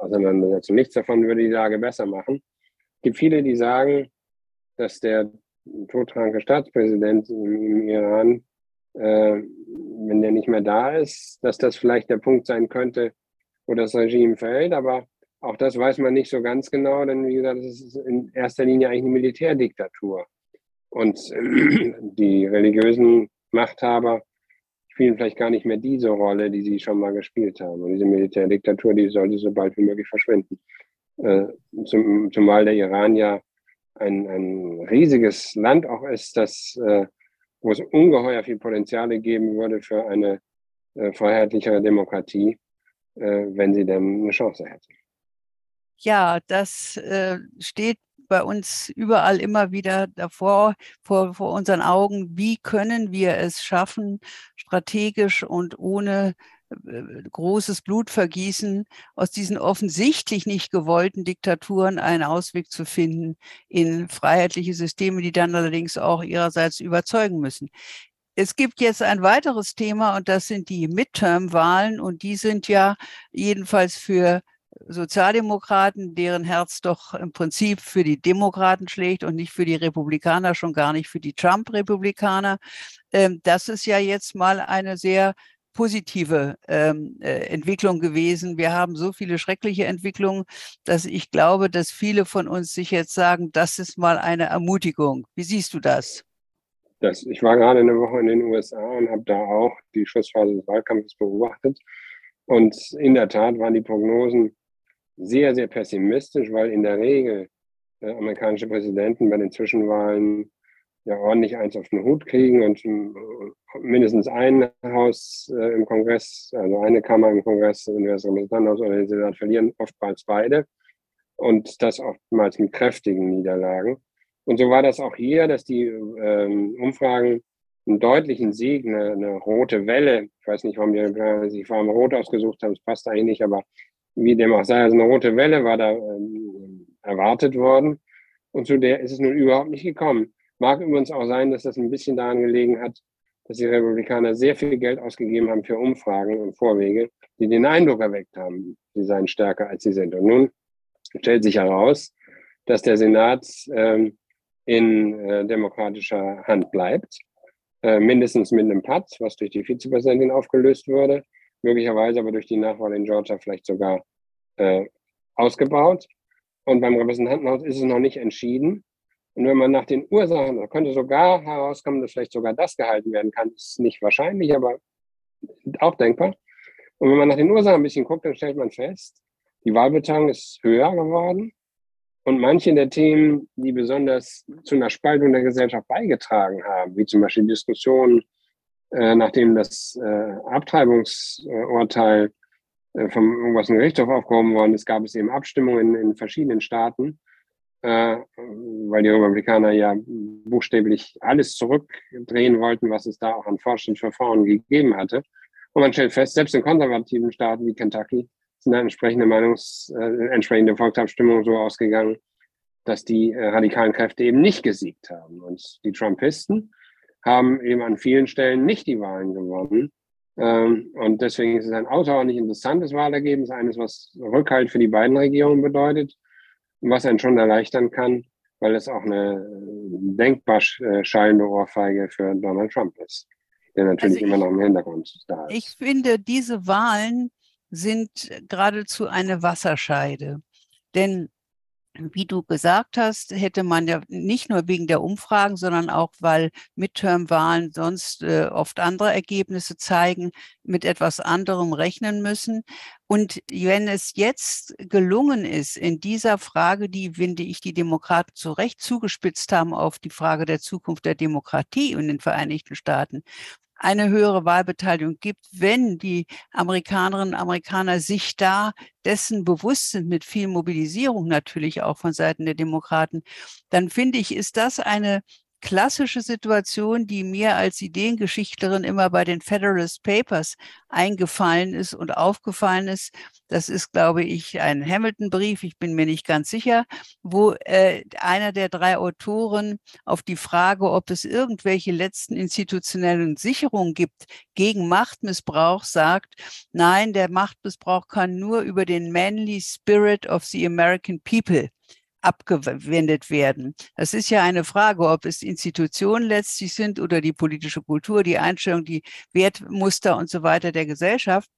Auseinandersetzung. Nichts davon würde die Lage besser machen. Es gibt viele, die sagen, dass der todkranke Staatspräsident im Iran, äh, wenn der nicht mehr da ist, dass das vielleicht der Punkt sein könnte, wo das Regime fällt. Aber auch das weiß man nicht so ganz genau, denn wie gesagt, es ist in erster Linie eigentlich eine Militärdiktatur. Und *clears throat* die religiösen Machthaber spielen vielleicht gar nicht mehr diese Rolle, die sie schon mal gespielt haben. Und diese Militärdiktatur, die sollte so bald wie möglich verschwinden. Äh, zum, zumal der Iran ja ein, ein riesiges Land auch ist, das, äh, wo es ungeheuer viel Potenziale geben würde für eine äh, freiheitlichere Demokratie, äh, wenn sie denn eine Chance hätte. Ja, das äh, steht bei uns überall immer wieder davor, vor, vor unseren Augen, wie können wir es schaffen, strategisch und ohne äh, großes Blutvergießen aus diesen offensichtlich nicht gewollten Diktaturen einen Ausweg zu finden in freiheitliche Systeme, die dann allerdings auch ihrerseits überzeugen müssen. Es gibt jetzt ein weiteres Thema und das sind die Midterm-Wahlen und die sind ja jedenfalls für Sozialdemokraten, deren Herz doch im Prinzip für die Demokraten schlägt und nicht für die Republikaner, schon gar nicht für die Trump-Republikaner. Ähm, das ist ja jetzt mal eine sehr positive ähm, äh, Entwicklung gewesen. Wir haben so viele schreckliche Entwicklungen, dass ich glaube, dass viele von uns sich jetzt sagen, das ist mal eine Ermutigung. Wie siehst du das? das ich war gerade eine Woche in den USA und habe da auch die Schlussphase des Wahlkampfes beobachtet. Und in der Tat waren die Prognosen sehr, sehr pessimistisch, weil in der Regel äh, amerikanische Präsidenten bei den Zwischenwahlen ja ordentlich eins auf den Hut kriegen und äh, mindestens ein Haus äh, im Kongress, also eine Kammer im Kongress, entweder das Repräsentantenhaus oder den Senat verlieren, oftmals beide. Und das oftmals mit kräftigen Niederlagen. Und so war das auch hier, dass die ähm, Umfragen einen deutlichen Sieg, eine, eine, rote Welle, ich weiß nicht, warum die sich Farben rot ausgesucht haben, das passt eigentlich nicht, aber wie dem auch sei, also eine rote Welle war da ähm, erwartet worden. Und zu der ist es nun überhaupt nicht gekommen. Mag übrigens auch sein, dass das ein bisschen daran gelegen hat, dass die Republikaner sehr viel Geld ausgegeben haben für Umfragen und Vorwege, die den Eindruck erweckt haben, sie seien stärker als sie sind. Und nun stellt sich heraus, dass der Senat ähm, in äh, demokratischer Hand bleibt, äh, mindestens mit einem Patt, was durch die Vizepräsidentin aufgelöst wurde, möglicherweise aber durch die Nachwahl in Georgia vielleicht sogar äh, ausgebaut. Und beim Repräsentantenhaus ist es noch nicht entschieden. Und wenn man nach den Ursachen, könnte sogar herauskommen, dass vielleicht sogar das gehalten werden kann, ist nicht wahrscheinlich, aber auch denkbar. Und wenn man nach den Ursachen ein bisschen guckt, dann stellt man fest, die Wahlbeteiligung ist höher geworden. Und manche der Themen, die besonders zu einer Spaltung der Gesellschaft beigetragen haben, wie zum Beispiel Diskussionen, nachdem das äh, Abtreibungsurteil äh, vom irgendwas Gerichtshof aufgehoben worden ist, gab es eben Abstimmungen in, in verschiedenen Staaten äh, weil die Republikaner ja buchstäblich alles zurückdrehen wollten, was es da auch an Forschungsverfahren gegeben hatte. Und man stellt fest, selbst in konservativen Staaten wie Kentucky sind da entsprechende Meinungs-, äh, entsprechende Volksabstimmungen so ausgegangen, dass die äh, radikalen Kräfte eben nicht gesiegt haben. Und die Trumpisten haben eben an vielen Stellen nicht die Wahlen gewonnen. Ähm, und deswegen ist es ein außerordentlich interessantes Wahlergebnis, eines, was Rückhalt für die beiden Regierungen bedeutet was einen schon erleichtern kann, weil es auch eine äh, denkbar äh, schallende Ohrfeige für Donald Trump ist, der natürlich also ich, immer noch im Hintergrund da ist. Ich finde, diese Wahlen sind geradezu eine Wasserscheide. Denn wie du gesagt hast, hätte man ja nicht nur wegen der Umfragen, sondern auch, weil Midterm-Wahlen sonst äh, oft andere Ergebnisse zeigen, mit etwas anderem rechnen müssen. Und wenn es jetzt gelungen ist, in dieser Frage, die, finde ich, die Demokraten zu Recht zugespitzt haben auf die Frage der Zukunft der Demokratie in den Vereinigten Staaten, eine höhere Wahlbeteiligung gibt, wenn die Amerikanerinnen und Amerikaner sich da dessen bewusst sind, mit viel Mobilisierung natürlich auch von Seiten der Demokraten, dann finde ich, ist das eine klassische Situation, die mir als Ideengeschichtlerin immer bei den Federalist Papers eingefallen ist und aufgefallen ist. Das ist, glaube ich, ein Hamilton-Brief, ich bin mir nicht ganz sicher, wo äh, einer der drei Autoren auf die Frage, ob es irgendwelche letzten institutionellen Sicherungen gibt gegen Machtmissbrauch, sagt, nein, der Machtmissbrauch kann nur über den manly spirit of the American people abgewendet werden. Das ist ja eine Frage, ob es Institutionen letztlich sind oder die politische Kultur, die Einstellung, die Wertmuster und so weiter der Gesellschaft.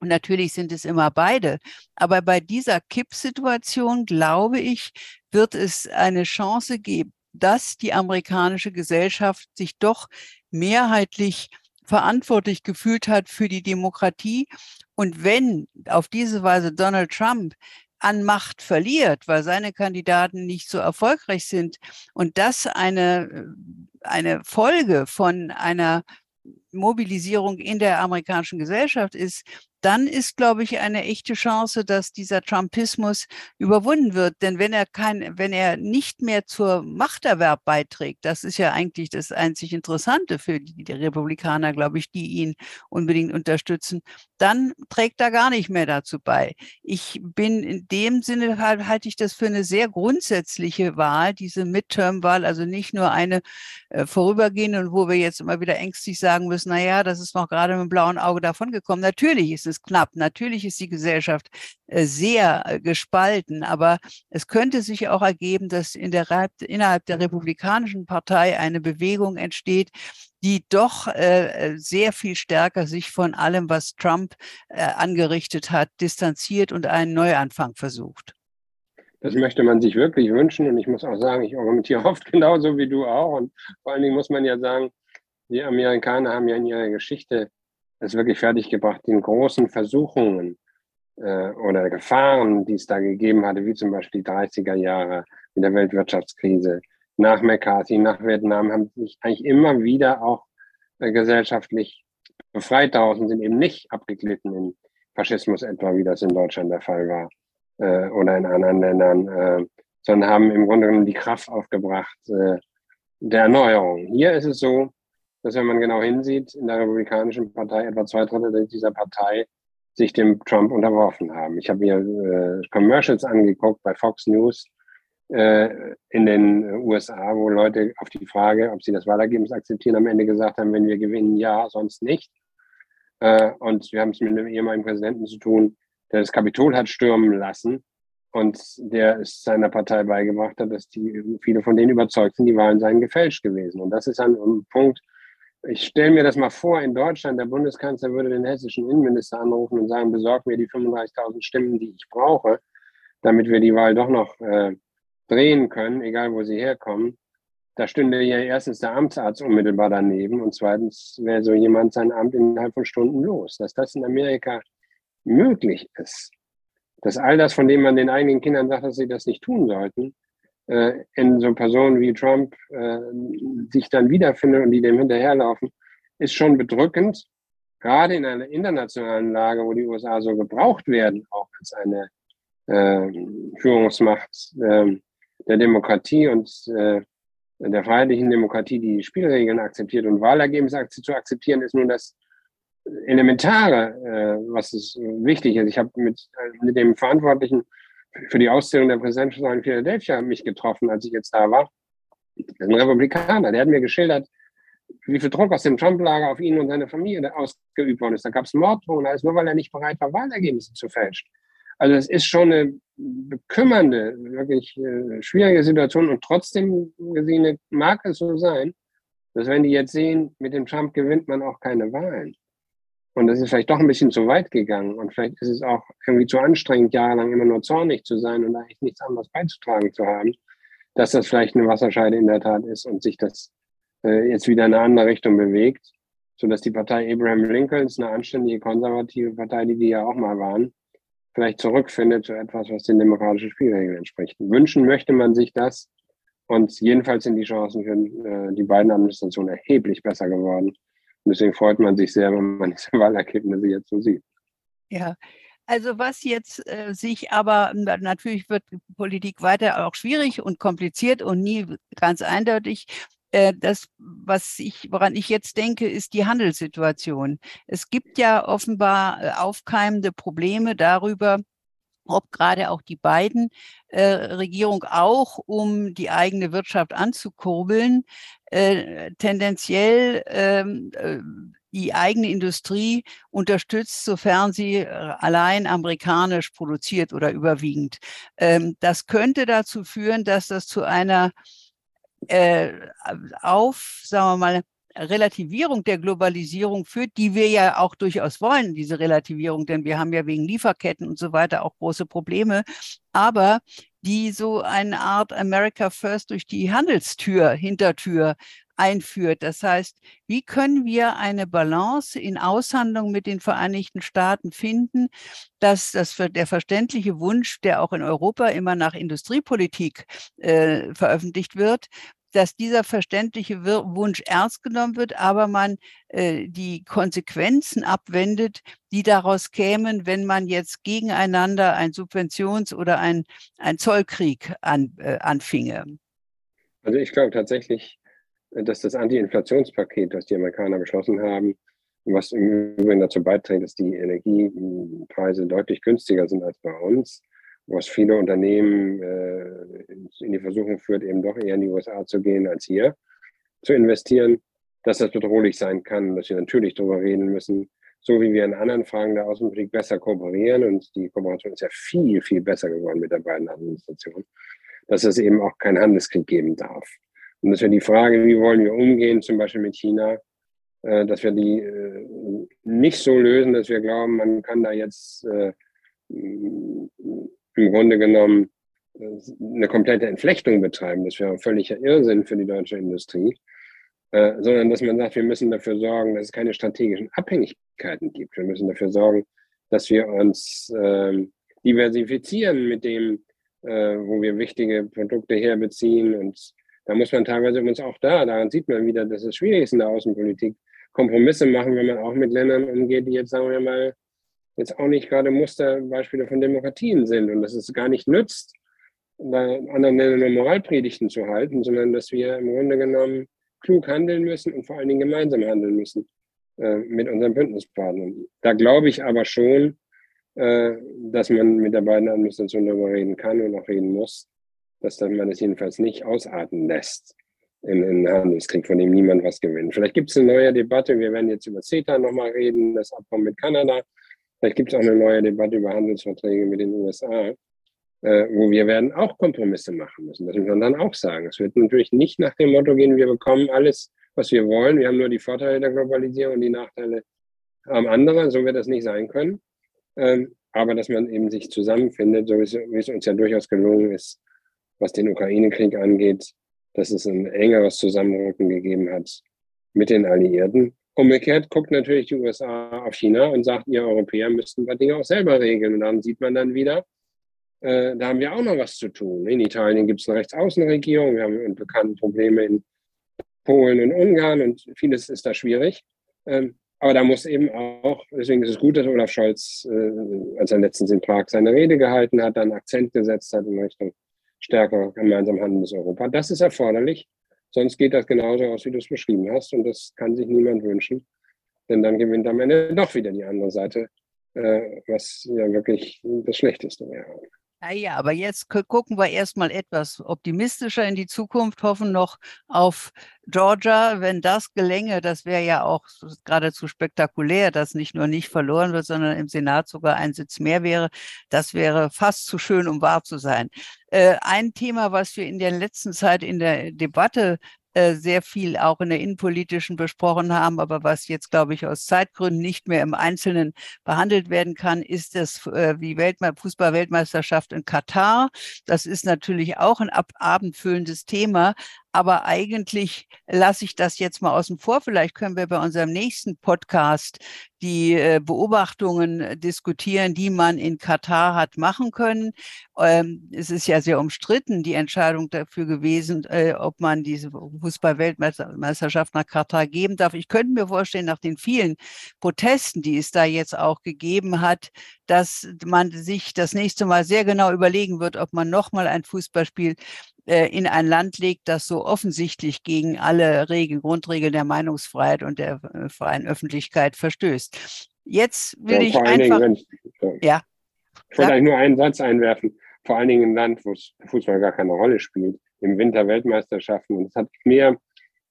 Und natürlich sind es immer beide. Aber bei dieser Kippsituation, glaube ich, wird es eine Chance geben, dass die amerikanische Gesellschaft sich doch mehrheitlich verantwortlich gefühlt hat für die Demokratie. Und wenn auf diese Weise Donald Trump an Macht verliert, weil seine Kandidaten nicht so erfolgreich sind und das eine, eine Folge von einer Mobilisierung in der amerikanischen Gesellschaft ist, dann ist, glaube ich, eine echte Chance, dass dieser Trumpismus überwunden wird. Denn wenn er kein, wenn er nicht mehr zur Machterwerb beiträgt, das ist ja eigentlich das einzig Interessante für die, die Republikaner, glaube ich, die ihn unbedingt unterstützen, dann trägt er gar nicht mehr dazu bei. Ich bin in dem Sinne halt, halte ich das für eine sehr grundsätzliche Wahl, diese Midterm-Wahl, also nicht nur eine äh, vorübergehende und wo wir jetzt immer wieder ängstlich sagen müssen, na ja, das ist noch gerade mit dem blauen Auge davongekommen. Natürlich ist es knapp, natürlich ist die Gesellschaft äh, sehr äh, gespalten, aber es könnte sich auch ergeben, dass in der, innerhalb der Republikanischen Partei eine Bewegung entsteht, die doch äh, sehr viel stärker sich von allem, was Trump angerichtet hat, distanziert und einen Neuanfang versucht. Das möchte man sich wirklich wünschen. Und ich muss auch sagen, ich argumentiere *laughs* oft genauso wie du auch. Und vor allen Dingen muss man ja sagen, die Amerikaner haben ja in ihrer Geschichte es wirklich fertiggebracht, den großen Versuchungen äh, oder Gefahren, die es da gegeben hatte, wie zum Beispiel die 30er Jahre mit der Weltwirtschaftskrise, nach McCarthy, nach Vietnam, haben sich eigentlich immer wieder auch äh, gesellschaftlich befreit daraus und sind eben nicht abgeglitten in Faschismus etwa, wie das in Deutschland der Fall war äh, oder in anderen Ländern, äh, sondern haben im Grunde genommen die Kraft aufgebracht äh, der Erneuerung. Hier ist es so, dass wenn man genau hinsieht, in der Republikanischen Partei etwa zwei Drittel dieser Partei sich dem Trump unterworfen haben. Ich habe mir äh, Commercials angeguckt bei Fox News, äh, in den USA, wo Leute auf die Frage, ob sie das Wahlergebnis akzeptieren, am Ende gesagt haben, wenn wir gewinnen, ja, sonst nicht. Äh, und wir haben es mit einem ehemaligen Präsidenten zu tun, der das Kapitol hat stürmen lassen und der es seiner Partei beigebracht hat, dass die, viele von denen überzeugt sind, die Wahlen seien gefälscht gewesen. Und das ist ein, ein Punkt, ich stelle mir das mal vor, in Deutschland, der Bundeskanzler würde den hessischen Innenminister anrufen und sagen, besorg mir die 35.000 Stimmen, die ich brauche, damit wir die Wahl doch noch äh, drehen können, egal wo sie herkommen, da stünde ja erstens der Amtsarzt unmittelbar daneben und zweitens wäre so jemand sein Amt innerhalb von Stunden los. Dass das in Amerika möglich ist, dass all das, von dem man den eigenen Kindern sagt, dass sie das nicht tun sollten, in so Personen wie Trump äh, sich dann wiederfindet und die dem hinterherlaufen, ist schon bedrückend, gerade in einer internationalen Lage, wo die USA so gebraucht werden, auch als eine äh, Führungsmacht. Äh, der Demokratie und äh, der freiheitlichen Demokratie die Spielregeln akzeptiert und Wahlergebnisse zu akzeptieren, ist nun das Elementare, äh, was ist wichtig ist. Ich habe mit, äh, mit dem Verantwortlichen für die Auszählung der Präsidentschaft in Philadelphia mich getroffen, als ich jetzt da war. Ein Republikaner, der hat mir geschildert, wie viel Druck aus dem Trump-Lager auf ihn und seine Familie ausgeübt worden ist. Da gab es Morddrohungen, alles nur, weil er nicht bereit war, Wahlergebnisse zu fälschen. Also es ist schon eine bekümmernde, wirklich äh, schwierige Situation und trotzdem gesehen mag es so sein, dass wenn die jetzt sehen, mit dem Trump gewinnt man auch keine Wahlen. Und das ist vielleicht doch ein bisschen zu weit gegangen und vielleicht ist es auch irgendwie zu anstrengend, jahrelang immer nur zornig zu sein und eigentlich nichts anderes beizutragen zu haben, dass das vielleicht eine Wasserscheide in der Tat ist und sich das äh, jetzt wieder in eine andere Richtung bewegt, sodass die Partei Abraham Lincolns, eine anständige konservative Partei, die die ja auch mal waren, vielleicht zurückfindet zu etwas, was den demokratischen Spielregeln entspricht. Wünschen möchte man sich das. Und jedenfalls sind die Chancen für äh, die beiden Administrationen erheblich besser geworden. Deswegen freut man sich sehr, wenn man diese *laughs* Wahlergebnisse jetzt so sieht. Ja, also was jetzt äh, sich aber natürlich wird Politik weiter auch schwierig und kompliziert und nie ganz eindeutig. Äh, das, was ich, woran ich jetzt denke, ist die Handelssituation. Es gibt ja offenbar äh, aufkeimende Probleme darüber, ob gerade auch die beiden äh, Regierung auch, um die eigene Wirtschaft anzukurbeln, äh, tendenziell ähm, äh, die eigene Industrie unterstützt, sofern sie äh, allein amerikanisch produziert oder überwiegend. Ähm, das könnte dazu führen, dass das zu einer äh, auf, sagen wir mal, Relativierung der Globalisierung führt, die wir ja auch durchaus wollen, diese Relativierung, denn wir haben ja wegen Lieferketten und so weiter auch große Probleme, aber die so eine Art America First durch die Handelstür, Hintertür einführt. Das heißt, wie können wir eine Balance in Aushandlung mit den Vereinigten Staaten finden, dass das der verständliche Wunsch, der auch in Europa immer nach Industriepolitik äh, veröffentlicht wird, dass dieser verständliche Wunsch ernst genommen wird, aber man äh, die Konsequenzen abwendet, die daraus kämen, wenn man jetzt gegeneinander ein Subventions- oder ein, ein Zollkrieg an, äh, anfinge. Also ich glaube tatsächlich, dass das Anti-Inflationspaket, das die Amerikaner beschlossen haben, was im Übrigen dazu beiträgt, dass die Energiepreise deutlich günstiger sind als bei uns, was viele Unternehmen äh, in die Versuchung führt, eben doch eher in die USA zu gehen als hier zu investieren, dass das bedrohlich sein kann, dass wir natürlich darüber reden müssen, so wie wir in anderen Fragen der Außenpolitik besser kooperieren und die Kooperation ist ja viel, viel besser geworden mit der beiden Administrationen, dass es eben auch keinen Handelskrieg geben darf. Und dass wir die Frage, wie wollen wir umgehen, zum Beispiel mit China, äh, dass wir die äh, nicht so lösen, dass wir glauben, man kann da jetzt äh, im Grunde genommen eine komplette Entflechtung betreiben. Das wäre völliger Irrsinn für die deutsche Industrie. sondern dass man sagt, wir müssen dafür sorgen, dass es keine strategischen Abhängigkeiten gibt. Wir müssen dafür sorgen, dass wir uns ähm, diversifizieren mit dem, wo wir wichtige Produkte herbeziehen und da muss man teilweise uns auch da, daran sieht man wieder, dass es schwierig ist in der Außenpolitik, Kompromisse machen, wenn man auch mit Ländern umgeht, die jetzt, sagen wir mal, jetzt auch nicht gerade Musterbeispiele von Demokratien sind und dass es gar nicht nützt, bei anderen nur Moralpredigten zu halten, sondern dass wir im Grunde genommen klug handeln müssen und vor allen Dingen gemeinsam handeln müssen äh, mit unseren Bündnispartnern. Da glaube ich aber schon, äh, dass man mit der beiden Administrationen darüber reden kann und auch reden muss, dass man es jedenfalls nicht ausarten lässt in einen Handelskrieg, von dem niemand was gewinnt. Vielleicht gibt es eine neue Debatte, wir werden jetzt über CETA nochmal reden, das Abkommen mit Kanada. Vielleicht gibt es auch eine neue Debatte über Handelsverträge mit den USA, äh, wo wir werden auch Kompromisse machen müssen. Das muss man dann auch sagen. Es wird natürlich nicht nach dem Motto gehen, wir bekommen alles, was wir wollen. Wir haben nur die Vorteile der Globalisierung und die Nachteile am anderen. So wird das nicht sein können. Ähm, aber dass man eben sich zusammenfindet, so wie es uns ja durchaus gelungen ist, was den Ukraine-Krieg angeht, dass es ein engeres Zusammenrücken gegeben hat mit den Alliierten. Umgekehrt guckt natürlich die USA auf China und sagt, ihr Europäer müssten ein Dinge auch selber regeln. Und dann sieht man dann wieder, äh, da haben wir auch noch was zu tun. In Italien gibt es eine Rechtsaußenregierung, wir haben bekannte Probleme in Polen und Ungarn und vieles ist da schwierig. Ähm, aber da muss eben auch, deswegen ist es gut, dass Olaf Scholz, äh, als er letztens in Prag seine Rede gehalten hat, dann Akzent gesetzt hat in Richtung stärker gemeinsam handelndes Europa. Das ist erforderlich. Sonst geht das genauso aus, wie du es beschrieben hast. Und das kann sich niemand wünschen. Denn dann gewinnt am Ende doch wieder die andere Seite, äh, was ja wirklich das Schlechteste wäre. Naja, aber jetzt gucken wir erstmal etwas optimistischer in die Zukunft, hoffen noch auf Georgia. Wenn das gelänge, das wäre ja auch geradezu spektakulär, dass nicht nur nicht verloren wird, sondern im Senat sogar ein Sitz mehr wäre. Das wäre fast zu schön, um wahr zu sein. Äh, ein Thema, was wir in der letzten Zeit in der Debatte sehr viel auch in der innenpolitischen besprochen haben, aber was jetzt, glaube ich, aus Zeitgründen nicht mehr im Einzelnen behandelt werden kann, ist das äh, die Weltme Fußball-Weltmeisterschaft in Katar. Das ist natürlich auch ein abendfüllendes Thema, aber eigentlich lasse ich das jetzt mal außen vor. Vielleicht können wir bei unserem nächsten Podcast die äh, Beobachtungen diskutieren, die man in Katar hat machen können. Ähm, es ist ja sehr umstritten, die Entscheidung dafür gewesen, äh, ob man diese Fußball-Weltmeisterschaft nach Katar geben darf. Ich könnte mir vorstellen, nach den vielen Protesten, die es da jetzt auch gegeben hat, dass man sich das nächste Mal sehr genau überlegen wird, ob man nochmal ein Fußballspiel äh, in ein Land legt, das so offensichtlich gegen alle Regeln, Grundregeln der Meinungsfreiheit und der äh, freien Öffentlichkeit verstößt. Jetzt will ja, ich einfach. Dingen, wenn, ja. Ich wollte eigentlich nur einen Satz einwerfen. Vor allen Dingen im Land, wo Fußball gar keine Rolle spielt, im Winter Weltmeisterschaften. Und es hat mehr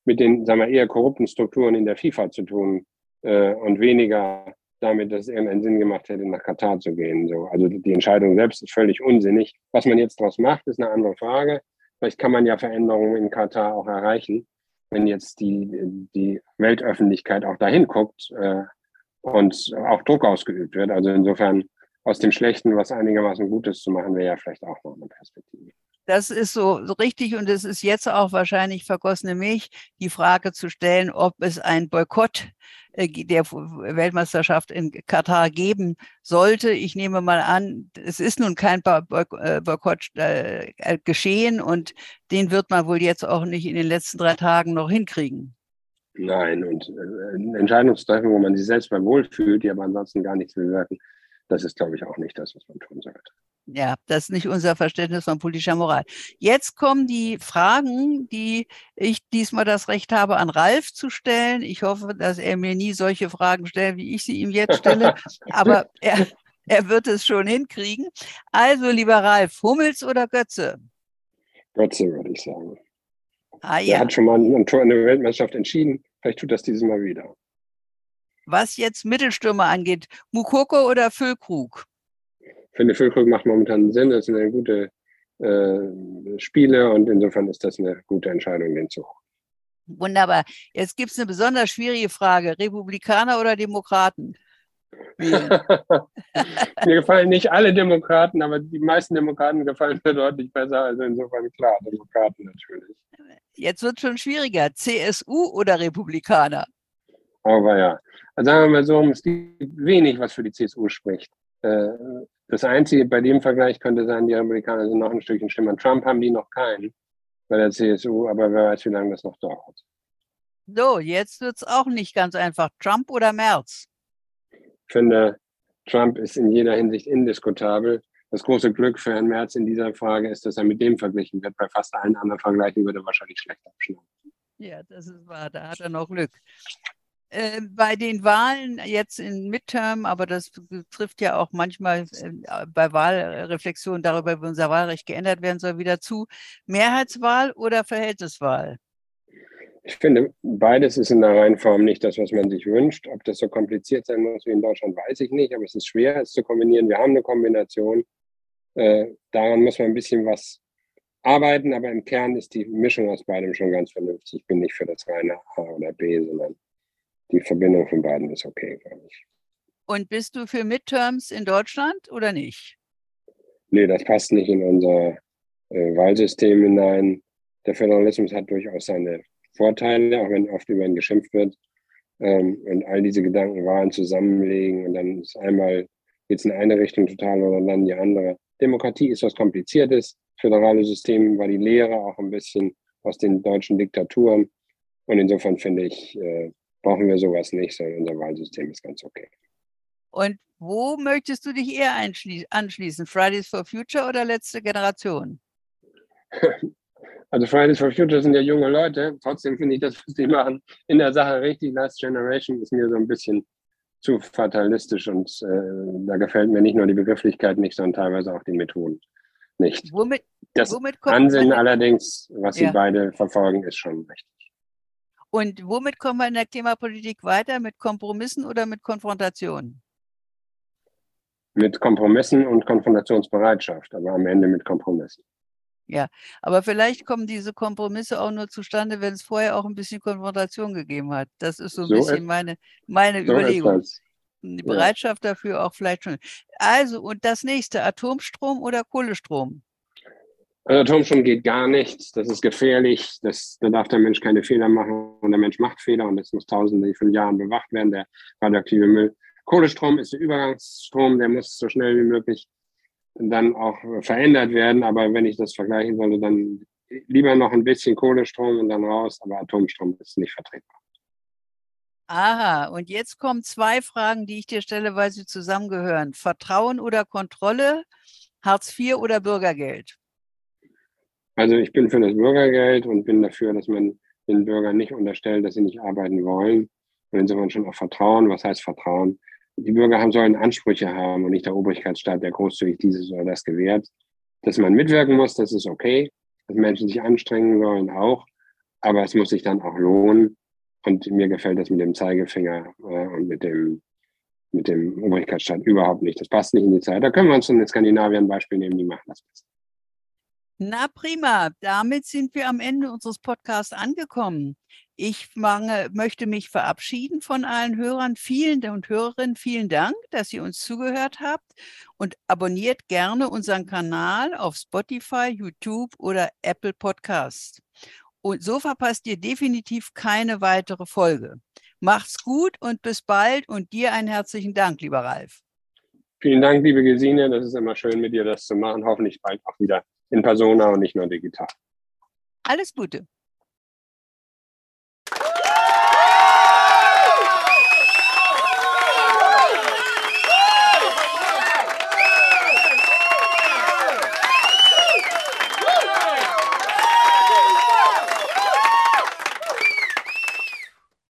mit den, sagen wir, eher korrupten Strukturen in der FIFA zu tun äh, und weniger damit, dass es irgendeinen Sinn gemacht hätte, nach Katar zu gehen. So. Also die Entscheidung selbst ist völlig unsinnig. Was man jetzt daraus macht, ist eine andere Frage. Vielleicht kann man ja Veränderungen in Katar auch erreichen, wenn jetzt die, die Weltöffentlichkeit auch dahin guckt äh, und auch Druck ausgeübt wird. Also insofern aus dem Schlechten was einigermaßen Gutes zu machen, wäre ja vielleicht auch noch eine Perspektive. Das ist so richtig und es ist jetzt auch wahrscheinlich vergossene Milch, die Frage zu stellen, ob es ein Boykott der Weltmeisterschaft in Katar geben sollte. Ich nehme mal an, es ist nun kein äh, Boykott äh, geschehen und den wird man wohl jetzt auch nicht in den letzten drei Tagen noch hinkriegen. Nein, und Entscheidungen zu treffen, wo man sich selbst bei wohlfühlt, die aber ansonsten gar nichts bewirken, das ist, glaube ich, auch nicht das, was man tun sollte. Ja, das ist nicht unser Verständnis von politischer Moral. Jetzt kommen die Fragen, die ich diesmal das Recht habe, an Ralf zu stellen. Ich hoffe, dass er mir nie solche Fragen stellt, wie ich sie ihm jetzt stelle. *laughs* Aber er, er wird es schon hinkriegen. Also, lieber Ralf, Hummels oder Götze? Götze, würde ich sagen. Ah, ja. Er hat schon mal ein Tor in der Weltmeisterschaft entschieden. Vielleicht tut das dieses Mal wieder. Was jetzt Mittelstürmer angeht, Mukoko oder Füllkrug? finde, Füllkrug macht momentan Sinn. Das sind eine gute äh, Spiele und insofern ist das eine gute Entscheidung, den zu Wunderbar. Jetzt gibt es eine besonders schwierige Frage. Republikaner oder Demokraten? *laughs* mir gefallen nicht alle Demokraten, aber die meisten Demokraten gefallen mir deutlich besser. Also insofern klar, Demokraten natürlich. Jetzt wird es schon schwieriger. CSU oder Republikaner? Aber ja. Also sagen wir mal so, es gibt wenig, was für die CSU spricht. Äh, das Einzige bei dem Vergleich könnte sein, die Amerikaner sind noch ein Stückchen schlimmer. Trump haben die noch keinen bei der CSU, aber wer weiß, wie lange das noch dauert. So, jetzt wird es auch nicht ganz einfach. Trump oder Merz? Ich finde, Trump ist in jeder Hinsicht indiskutabel. Das große Glück für Herrn Merz in dieser Frage ist, dass er mit dem verglichen wird. Bei fast allen anderen Vergleichen würde er wahrscheinlich schlecht abschneiden. Ja, das ist wahr. Da hat er noch Glück. Äh, bei den Wahlen jetzt in Midterm, aber das trifft ja auch manchmal äh, bei Wahlreflexionen darüber, wie unser Wahlrecht geändert werden soll, wieder zu. Mehrheitswahl oder Verhältniswahl? Ich finde, beides ist in der Reihenform nicht das, was man sich wünscht. Ob das so kompliziert sein muss wie in Deutschland, weiß ich nicht, aber es ist schwer, es zu kombinieren. Wir haben eine Kombination. Äh, daran muss man ein bisschen was arbeiten, aber im Kern ist die Mischung aus beidem schon ganz vernünftig. Ich bin nicht für das reine A oder B, sondern die Verbindung von beiden ist okay, glaube ich. Und bist du für Midterms in Deutschland oder nicht? Nee, das passt nicht in unser äh, Wahlsystem hinein. Der Föderalismus hat durchaus seine Vorteile, auch wenn oft über ihn geschimpft wird. Ähm, und all diese Gedanken Wahlen zusammenlegen und dann ist einmal jetzt in eine Richtung total oder dann die andere. Demokratie ist was Kompliziertes. Föderale System war die Lehre auch ein bisschen aus den deutschen Diktaturen. Und insofern finde ich, äh, brauchen wir sowas nicht, sondern unser Wahlsystem ist ganz okay. Und wo möchtest du dich eher anschließen? Fridays for Future oder letzte Generation? *laughs* Also Fridays for Future sind ja junge Leute. Trotzdem finde ich das, was die machen, in der Sache richtig. Last Generation ist mir so ein bisschen zu fatalistisch und äh, da gefällt mir nicht nur die Begrifflichkeit nicht, sondern teilweise auch die Methoden nicht. Womit, das womit Ansinnen allerdings, was ja. sie beide verfolgen, ist schon richtig. Und womit kommen wir in der Klimapolitik weiter? Mit Kompromissen oder mit Konfrontationen? Mit Kompromissen und Konfrontationsbereitschaft, aber am Ende mit Kompromissen. Ja, aber vielleicht kommen diese Kompromisse auch nur zustande, wenn es vorher auch ein bisschen Konfrontation gegeben hat. Das ist so ein so bisschen meine, meine so Überlegung. Die Bereitschaft ja. dafür auch vielleicht schon. Also, und das nächste, Atomstrom oder Kohlestrom? Also Atomstrom geht gar nicht. Das ist gefährlich. Das, da darf der Mensch keine Fehler machen. Und der Mensch macht Fehler und das muss tausende von Jahren bewacht werden, der radioaktive Müll. Kohlestrom ist der Übergangsstrom, der muss so schnell wie möglich dann auch verändert werden. Aber wenn ich das vergleichen sollte, dann lieber noch ein bisschen Kohlestrom und dann raus. Aber Atomstrom ist nicht vertretbar. Aha, und jetzt kommen zwei Fragen, die ich dir stelle, weil sie zusammengehören. Vertrauen oder Kontrolle, Hartz IV oder Bürgergeld? Also ich bin für das Bürgergeld und bin dafür, dass man den Bürgern nicht unterstellt, dass sie nicht arbeiten wollen. Und insofern schon auch Vertrauen. Was heißt Vertrauen? Die Bürger haben, sollen Ansprüche haben und nicht der Obrigkeitsstaat, der großzügig dieses oder das gewährt. Dass man mitwirken muss, das ist okay. Dass Menschen sich anstrengen sollen auch. Aber es muss sich dann auch lohnen. Und mir gefällt das mit dem Zeigefinger äh, und mit dem, mit dem Obrigkeitsstaat überhaupt nicht. Das passt nicht in die Zeit. Da können wir uns in Skandinavien ein Beispiel nehmen, die machen das besser. Na prima, damit sind wir am Ende unseres Podcasts angekommen. Ich mange, möchte mich verabschieden von allen Hörern vielen und Hörerinnen. Vielen Dank, dass ihr uns zugehört habt und abonniert gerne unseren Kanal auf Spotify, YouTube oder Apple Podcast. Und so verpasst ihr definitiv keine weitere Folge. Macht's gut und bis bald und dir einen herzlichen Dank, lieber Ralf. Vielen Dank, liebe Gesine. Das ist immer schön, mit dir das zu machen. Hoffentlich bald auch wieder in Persona und nicht nur digital. Alles Gute.